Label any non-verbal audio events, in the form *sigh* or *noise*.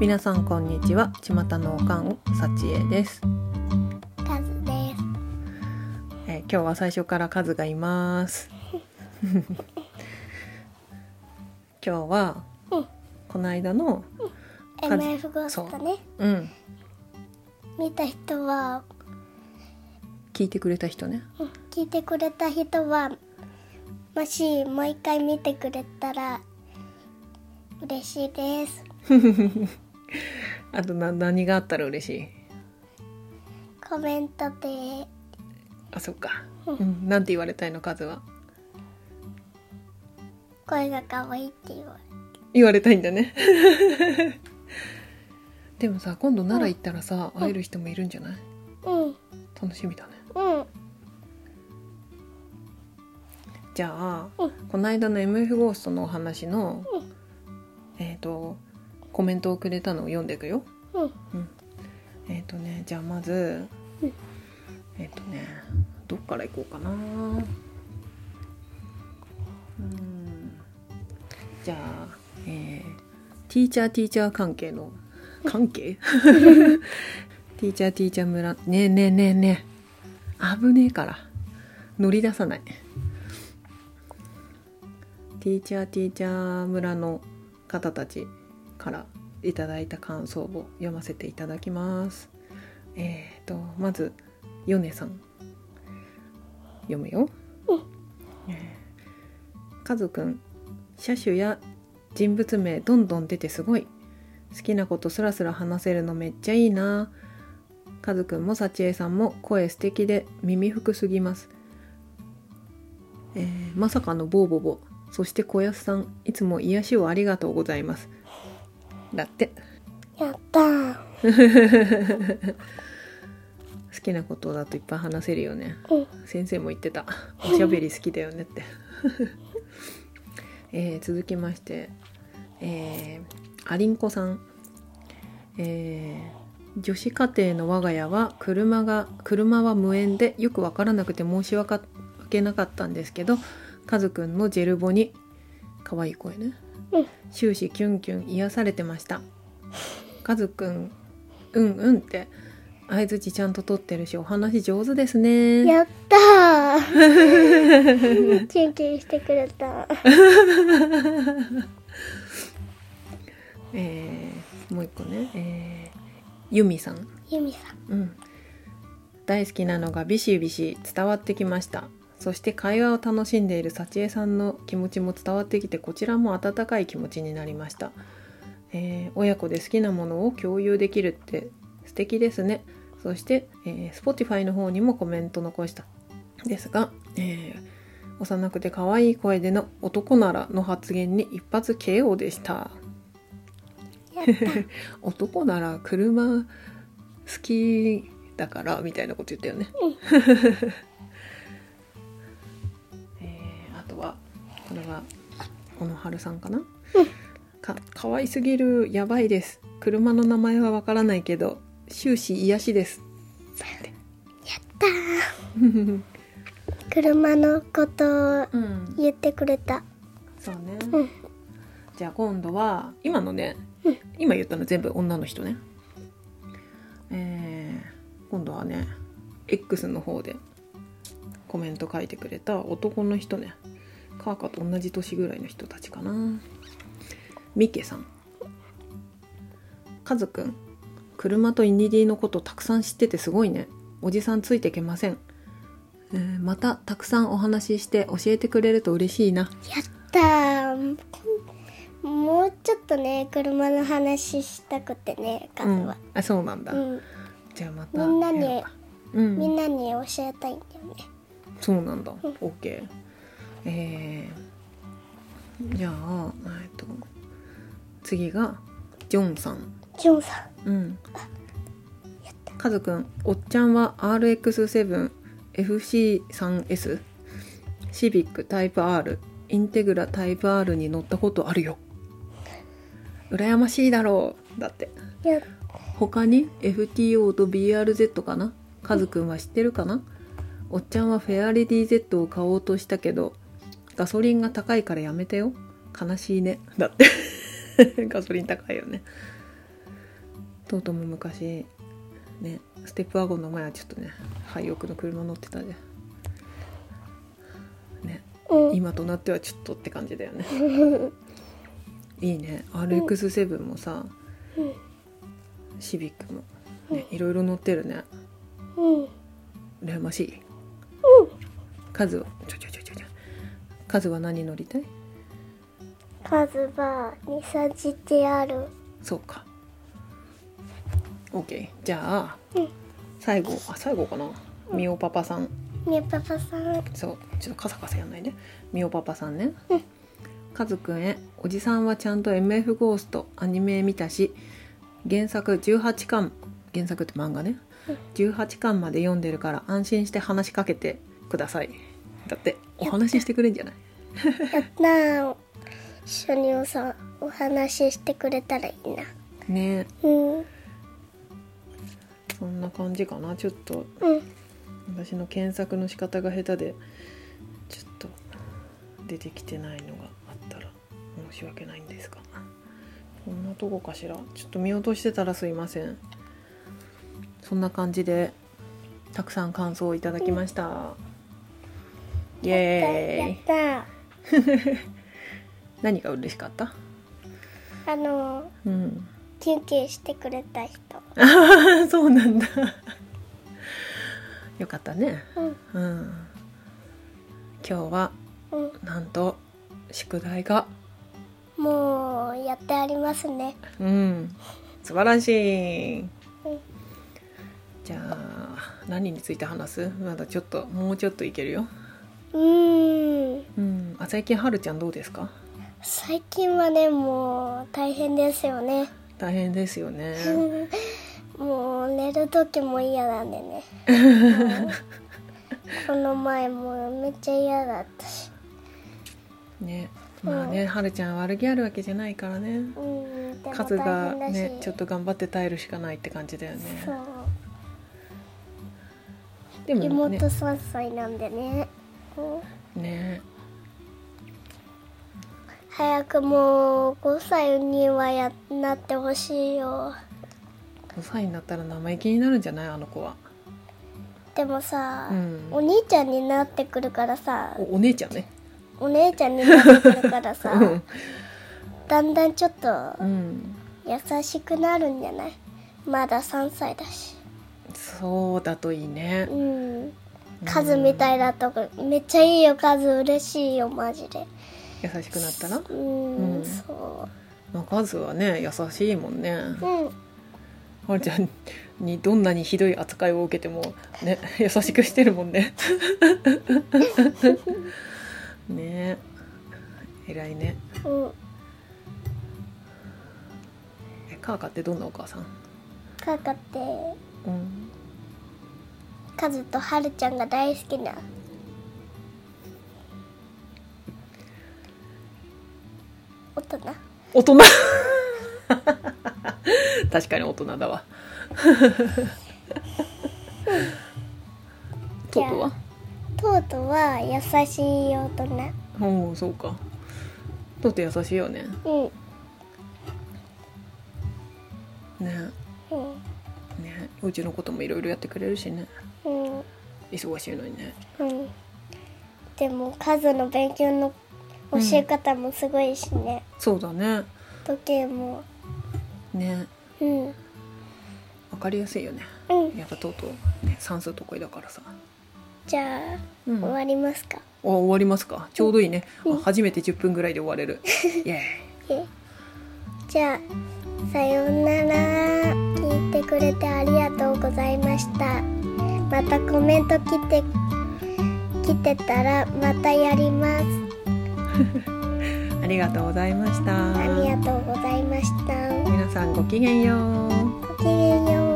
皆さんこんにちは。巷のおかんさちえです、カズです。えー今日は最初からカズがいます。*laughs* 今日はうん。この間の MF ゴーストね。うん。見た人は、聞いてくれた人ね。うん。聞いてくれた人は、もしもう一回見てくれたら嬉しいです。*laughs* あとな何があったら嬉しい？コメントで、あそっか。ううん。なんて言われたいのカズは？声が可愛いって言われ言われたいんだね。*laughs* でもさ今度奈良行ったらさ会える人もいるんじゃない？うん、楽しみだね。うん、じゃあ、うん。この間の MF ゴーストのお話の、えっ、とコメントをくれたのを読んでいくよ。うん。えっ、とねじゃあまず、うん。えっ、とねどっから行こうかな。うん。じゃあえーティーチャーティーチャー関係の関係？*laughs* ティーチャーティーチャー村。ねえねえねえねえ。危ねえから。乗り出さない。ティーチャーティーチャー村の方たちからいただいた感想を読ませていただきます。えー、とまずヨネさん。読むよ、カズくん車種や人物名どんどん出てすごい。好きなことスラスラ話せるのめっちゃいいな。カズくんもサチエさんも声素敵で耳服すぎます。えーまさかのボーボボ。そして小安さんいつも癒しをありがとうございますだって。やったー。*laughs* 好きなことだといっぱい話せるよね。うん、先生も言ってた。おしゃべり好きだよねって、*laughs* えー続きまして。えー、ありんこさん。えー女子家庭の我が家は車が車は無縁でよくわからなくて申し訳なかったんですけどカズくんのジェルボに可愛い声ね。うん、終始キュンキュン癒されてましたカズくんうんうんって相づちちゃんと取ってるしお話上手ですねやったー。キュンキュンしてくれた。*laughs* えーもう一個ね、えーユミさん、ゆみさん。うん、大好きなのがビシビシ伝わってきましたそして会話を楽しんでいる幸恵さんの気持ちも伝わってきてこちらも温かい気持ちになりました、えー親子で好きなものを共有できるって素敵ですね。そして、えー Spotify の方にもコメント残した。ですが、えー幼くて可愛い声での男ならの発言に一発 KO でした。*laughs* 男なら車好きだからみたいなこと言ったよね。え *laughs* これは小野春さんかな？か可愛すぎるやばいです。車の名前はわからないけど終始癒しです。だって。車のことをうん。言ってくれた。そうね。うんじゃあ今度は今のね、うん今言ったの全部女の人ね。えー今度はね X の方でコメント書いてくれた男の人ねカーカと同じ年ぐらいの人たちかな。ミケさん。カズくん車とイニディのことたくさん知っててすごいね。おじさんついてけません、えーまたたくさんお話しして教えてくれると嬉しいな。やったー。もうちょっとね車の話したくてねカズうん。は、あそうなんだ、うん。じゃあまたみんなにうん。みんなに教えたいんだよね。そうなんだ、ん。OK えー、じゃあえっと次がジョンさん。ジョンさうん。カズくんおっちゃんは RX7FC3S シビックタイプ R インテグラタイプ R に乗ったことあるよ。羨ましいだろう。だって。他に FTO と BRZ かな？カズくんは知ってるかな？おっちゃんはフェアレディ Z を買おうとしたけどガソリンが高いからやめてよ。悲しいね。だって。*laughs* ガソリン高いよね。とうとうも昔ねステップワゴンの前はちょっとね廃屋の車乗ってたでね。うん。今となってはちょっとって感じだよね。*laughs* いいね。RX7 もさ、うん。シビックもねいろいろ乗ってるね。うん。羨ましい。数はちょちょちょちょちょ数は何乗りたい？数は2 3 GTR そうか。OK じゃあ、うん。最後あ最後かな？みおパパさん。ねパパさん。そうちょっとカサカサやんないで。みおパパさんね。うん。カズくんへおじさんはちゃんと MF ゴーストアニメ見たし原作18巻原作って漫画ね。18巻まで読んでるから安心して話しかけてください。だってお話ししてくれんじゃない？やったー。一緒におさお話ししてくれたらいいな。ね。うん。そんな感じかなちょっと。うん。私の検索の仕方が下手でちょっと出てきてないのがあったら申し訳ないんですが。こんなとこかしら？ちょっと見落としてたらすいません。そんな感じでたくさん感想をいただきましたイエーイ。やった。*laughs* 何が嬉しかった？ーあのうん。キュンキュンしてくれた人。あ *laughs* あそうなんだ。*laughs* よかったね。うん。うん。今日はうん。なんと宿題が。もうやってありますね。うん。素晴らしい。うん。じゃあ何について話す？まだちょっともうちょっといけるようーん。うん。あ最近はるちゃんどうですか？最近はねもう大変ですよね。大変ですよね。*laughs* もう寝る時も嫌なんでね。*laughs* この前もめっちゃ嫌だったし。ね。まあねはるちゃん悪気あるわけじゃないからね。うん。数がねちょっと頑張って耐えるしかないって感じだよね。でも妹ね3歳なんでね、うんね。早くもう5歳にはやなってほしいよ。5歳になったら生意気になるんじゃない？あの子は。でもさ、うん。お兄ちゃんになってくるからさ。おお姉ちゃんね。お姉ちゃんになってくるからさ。うん。だんだんちょっとうん。優しくなるんじゃない？まだ3歳だし。そうだといいね。うん数みたいだとめっちゃいいよ数嬉しいよマジで。優しくなったらうん、うん。そまあ、数はね優しいもんね。ううん。はるちゃんにどんなにひどい扱いを受けてもね *laughs* 優しくしてるもんね。*laughs* ね。え偉いね。うん。えカーカってどんなお母さん？カカってうんカズとハルちゃんが大好きな。大人。大人。*laughs* 確かに大人だわ。*laughs* トートは？トートは優しい大人。おおそうか。トート優しいよね。うん。ね。うんね。うちのこともいろいろやってくれるしね。うん。忙しいのにね。うんでも数の勉強の教え方もすごいしね、そうだね。時計も。ね。うん。わかりやすいよね。うん。やっぱとうとう、ね、算数得意だからさ、じゃあ、うん、終わりますか？お終わりますか？ちょうどいいね、うん。あ初めて10分ぐらいで終われる。*laughs* イエえ。じゃあさようなら聞いてくれてありがとうございました。またコメント来て来てたらまたやります。*laughs* ありがとうございました。ありがとうございました。皆さんごきげんよう